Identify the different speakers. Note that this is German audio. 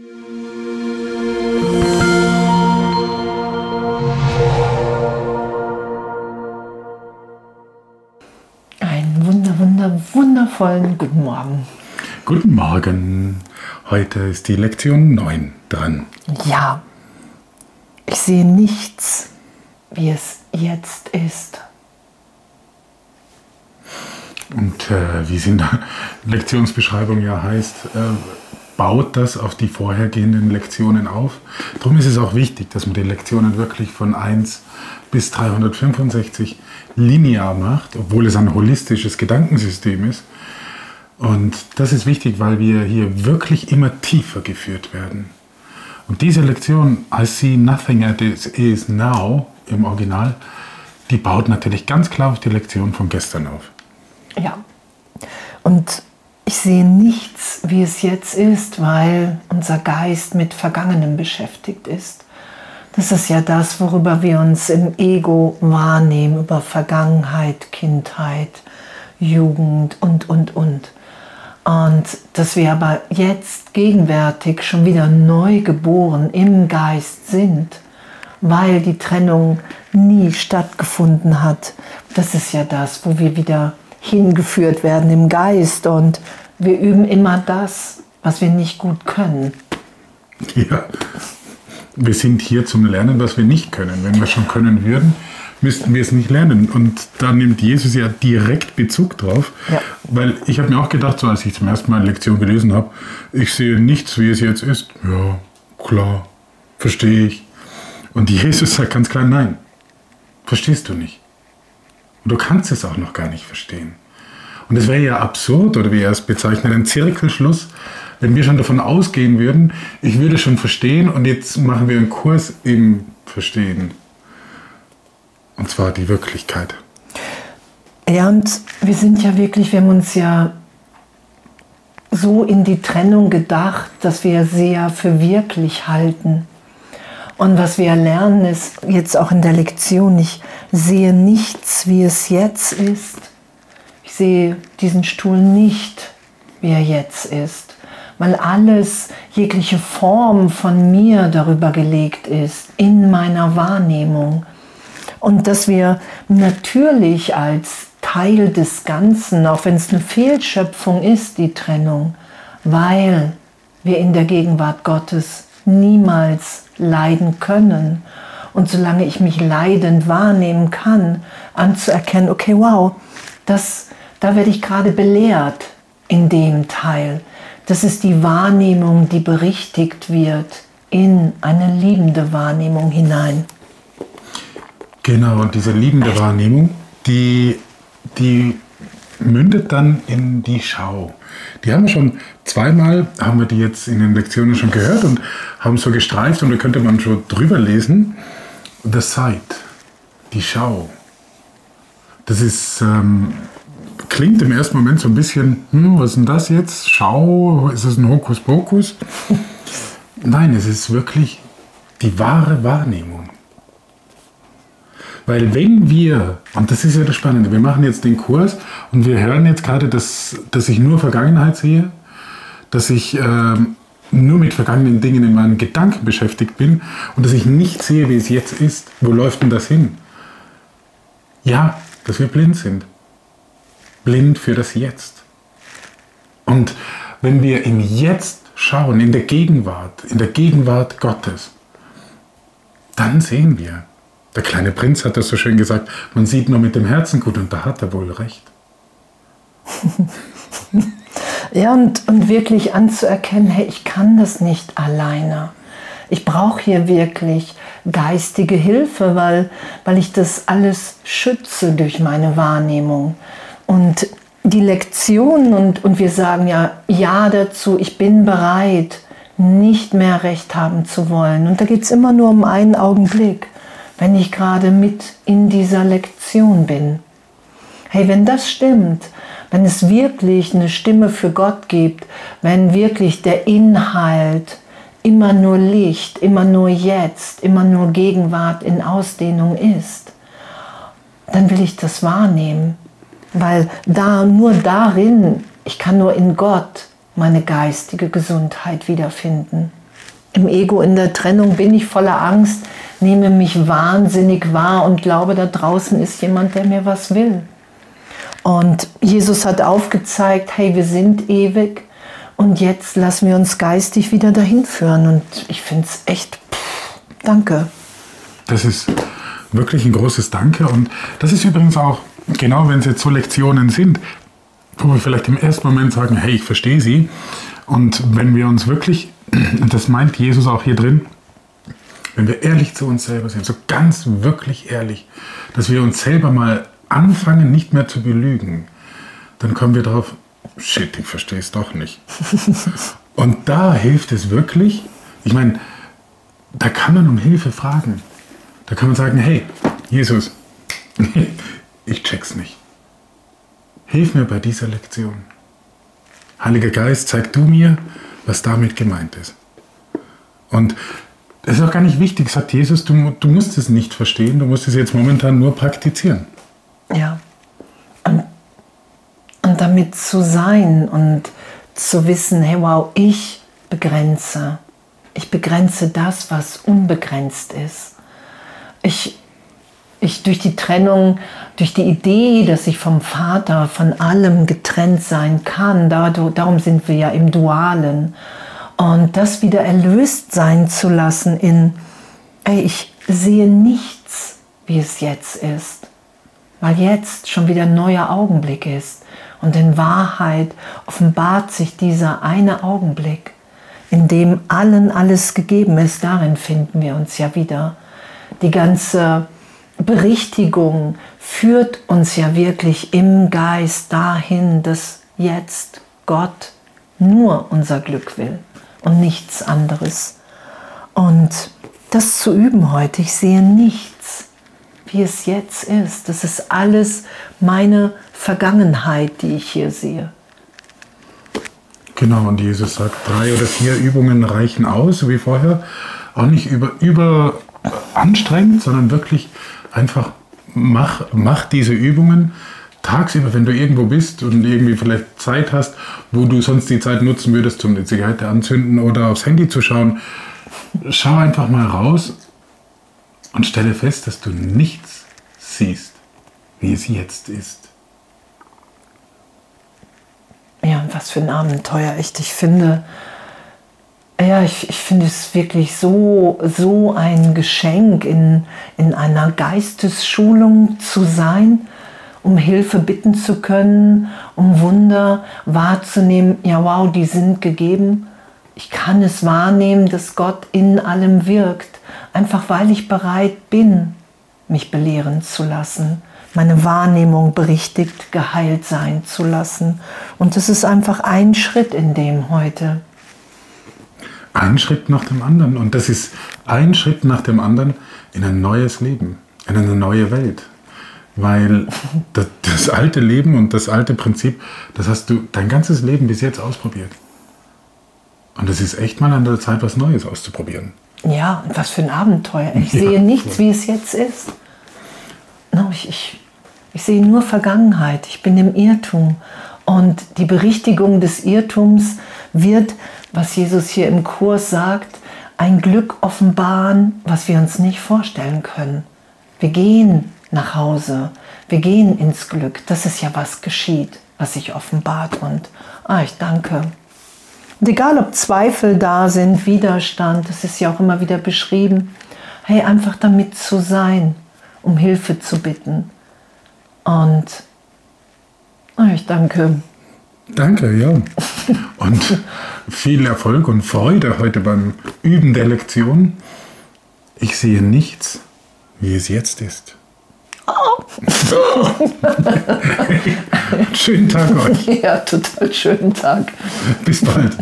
Speaker 1: Einen wunder, wunder, wundervollen guten Morgen.
Speaker 2: Guten Morgen. Heute ist die Lektion 9 dran.
Speaker 1: Ja, ich sehe nichts, wie es jetzt ist.
Speaker 2: Und äh, wie es in der Lektionsbeschreibung ja heißt, äh, baut das auf die vorhergehenden Lektionen auf. Darum ist es auch wichtig, dass man die Lektionen wirklich von 1 bis 365 linear macht, obwohl es ein holistisches Gedankensystem ist. Und das ist wichtig, weil wir hier wirklich immer tiefer geführt werden. Und diese Lektion, I see nothing as it is now im Original, die baut natürlich ganz klar auf die Lektion von gestern auf.
Speaker 1: Ja. Und ich sehe nichts, wie es jetzt ist, weil unser Geist mit Vergangenem beschäftigt ist. Das ist ja das, worüber wir uns im Ego wahrnehmen, über Vergangenheit, Kindheit, Jugend und, und, und. Und dass wir aber jetzt gegenwärtig schon wieder neu geboren im Geist sind, weil die Trennung nie stattgefunden hat. Das ist ja das, wo wir wieder hingeführt werden im Geist und wir üben immer das, was wir nicht gut können.
Speaker 2: Ja, wir sind hier zum Lernen, was wir nicht können. Wenn wir schon können würden, müssten wir es nicht lernen. Und da nimmt Jesus ja direkt Bezug drauf. Ja. Weil ich habe mir auch gedacht, so als ich zum ersten Mal eine Lektion gelesen habe, ich sehe nichts, wie es jetzt ist. Ja, klar, verstehe ich. Und Jesus sagt ganz klar, nein, verstehst du nicht. Und du kannst es auch noch gar nicht verstehen. Und es wäre ja absurd, oder wie er es bezeichnet, ein Zirkelschluss, wenn wir schon davon ausgehen würden, ich würde schon verstehen und jetzt machen wir einen Kurs im Verstehen. Und zwar die Wirklichkeit.
Speaker 1: Ja, und wir sind ja wirklich, wir haben uns ja so in die Trennung gedacht, dass wir sehr für wirklich halten. Und was wir lernen, ist jetzt auch in der Lektion, ich sehe nichts, wie es jetzt ist. Ich sehe diesen Stuhl nicht, wie er jetzt ist, weil alles, jegliche Form von mir darüber gelegt ist, in meiner Wahrnehmung. Und dass wir natürlich als Teil des Ganzen, auch wenn es eine Fehlschöpfung ist, die Trennung, weil wir in der Gegenwart Gottes niemals leiden können. Und solange ich mich leidend wahrnehmen kann, anzuerkennen, okay, wow, das, da werde ich gerade belehrt in dem Teil. Das ist die Wahrnehmung, die berichtigt wird in eine liebende Wahrnehmung hinein.
Speaker 2: Genau, und diese liebende Wahrnehmung, die, die mündet dann in die Schau. Die haben wir schon zweimal, haben wir die jetzt in den Lektionen schon gehört und haben so gestreift und da könnte man schon drüber lesen. The Sight, die Schau. Das ist, ähm, klingt im ersten Moment so ein bisschen, hm, was ist denn das jetzt? Schau, ist das ein Hokuspokus? Nein, es ist wirklich die wahre Wahrnehmung. Weil wenn wir, und das ist ja das Spannende, wir machen jetzt den Kurs und wir hören jetzt gerade, dass, dass ich nur Vergangenheit sehe, dass ich ähm, nur mit vergangenen Dingen in meinen Gedanken beschäftigt bin und dass ich nicht sehe, wie es jetzt ist. Wo läuft denn das hin? Ja, dass wir blind sind. Blind für das Jetzt. Und wenn wir im Jetzt schauen, in der Gegenwart, in der Gegenwart Gottes, dann sehen wir, der kleine Prinz hat das so schön gesagt, man sieht nur mit dem Herzen gut und da hat er wohl recht.
Speaker 1: ja, und, und wirklich anzuerkennen, hey, ich kann das nicht alleine. Ich brauche hier wirklich geistige Hilfe, weil, weil ich das alles schütze durch meine Wahrnehmung. Und die Lektion und, und wir sagen ja Ja dazu, ich bin bereit, nicht mehr Recht haben zu wollen. Und da geht es immer nur um einen Augenblick wenn ich gerade mit in dieser Lektion bin. Hey, wenn das stimmt, wenn es wirklich eine Stimme für Gott gibt, wenn wirklich der Inhalt immer nur Licht, immer nur jetzt, immer nur Gegenwart in Ausdehnung ist, dann will ich das wahrnehmen, weil da nur darin, ich kann nur in Gott meine geistige Gesundheit wiederfinden. Im Ego, in der Trennung bin ich voller Angst, nehme mich wahnsinnig wahr und glaube, da draußen ist jemand, der mir was will. Und Jesus hat aufgezeigt, hey, wir sind ewig und jetzt lassen wir uns geistig wieder dahin führen. Und ich finde es echt, pff, danke.
Speaker 2: Das ist wirklich ein großes Danke. Und das ist übrigens auch, genau wenn es jetzt so Lektionen sind, wo wir vielleicht im ersten Moment sagen, hey, ich verstehe sie. Und wenn wir uns wirklich, das meint Jesus auch hier drin, wenn wir ehrlich zu uns selber sind, so ganz wirklich ehrlich, dass wir uns selber mal anfangen, nicht mehr zu belügen, dann kommen wir drauf, shit, ich verstehe es doch nicht. Und da hilft es wirklich, ich meine, da kann man um Hilfe fragen. Da kann man sagen, hey, Jesus, ich check's nicht. Hilf mir bei dieser Lektion. Heiliger Geist, zeig du mir, was damit gemeint ist. Und es ist auch gar nicht wichtig, sagt Jesus, du, du musst es nicht verstehen, du musst es jetzt momentan nur praktizieren.
Speaker 1: Ja. Und, und damit zu sein und zu wissen, hey wow, ich begrenze. Ich begrenze das, was unbegrenzt ist. Ich, ich durch die Trennung, durch die Idee, dass ich vom Vater, von allem getrennt sein kann, darum sind wir ja im Dualen. Und das wieder erlöst sein zu lassen in, ey, ich sehe nichts, wie es jetzt ist, weil jetzt schon wieder ein neuer Augenblick ist. Und in Wahrheit offenbart sich dieser eine Augenblick, in dem allen alles gegeben ist. Darin finden wir uns ja wieder. Die ganze Berichtigung führt uns ja wirklich im Geist dahin, dass jetzt Gott nur unser Glück will und nichts anderes. Und das zu üben heute, ich sehe nichts, wie es jetzt ist. Das ist alles meine Vergangenheit, die ich hier sehe.
Speaker 2: Genau, und Jesus sagt, drei oder vier Übungen reichen aus, wie vorher. Auch nicht über, über anstrengend, sondern wirklich einfach mach, mach diese Übungen tagsüber, wenn du irgendwo bist und irgendwie vielleicht Zeit hast, wo du sonst die Zeit nutzen würdest, um die Zigarette anzünden oder aufs Handy zu schauen, schau einfach mal raus und stelle fest, dass du nichts siehst, wie es jetzt ist.
Speaker 1: Ja, was für ein Abenteuer. Ich finde, ja, ich, ich finde es wirklich so, so ein Geschenk, in, in einer Geistesschulung zu sein um Hilfe bitten zu können, um Wunder wahrzunehmen. Ja, wow, die sind gegeben. Ich kann es wahrnehmen, dass Gott in allem wirkt, einfach weil ich bereit bin, mich belehren zu lassen, meine Wahrnehmung berichtigt, geheilt sein zu lassen. Und das ist einfach ein Schritt in dem heute.
Speaker 2: Ein Schritt nach dem anderen. Und das ist ein Schritt nach dem anderen in ein neues Leben, in eine neue Welt. Weil das, das, alte Leben und das alte Prinzip, das hast du dein ganzes Leben bis jetzt ausprobiert. Und es ist echt mal an der Zeit, was Neues auszuprobieren.
Speaker 1: Ja, und was für ein Abenteuer. Ich ja, sehe nichts, voll. wie es jetzt ist. No, ich, ich, ich sehe nur Vergangenheit. Ich bin im Irrtum. Und die Berichtigung des Irrtums wird, was Jesus hier im Kurs sagt, ein Glück offenbaren, was wir uns nicht vorstellen können. Wir gehen nach Hause. Wir gehen ins Glück. Das ist ja was geschieht, was sich offenbart. Und ah, ich danke. Und egal ob Zweifel da sind, Widerstand, das ist ja auch immer wieder beschrieben. Hey, einfach damit zu sein, um Hilfe zu bitten. Und ah, ich danke.
Speaker 2: Danke, ja. Und viel Erfolg und Freude heute beim Üben der Lektion. Ich sehe nichts, wie es jetzt ist. Schönen Tag euch.
Speaker 1: Ja, total schönen Tag.
Speaker 2: Bis bald.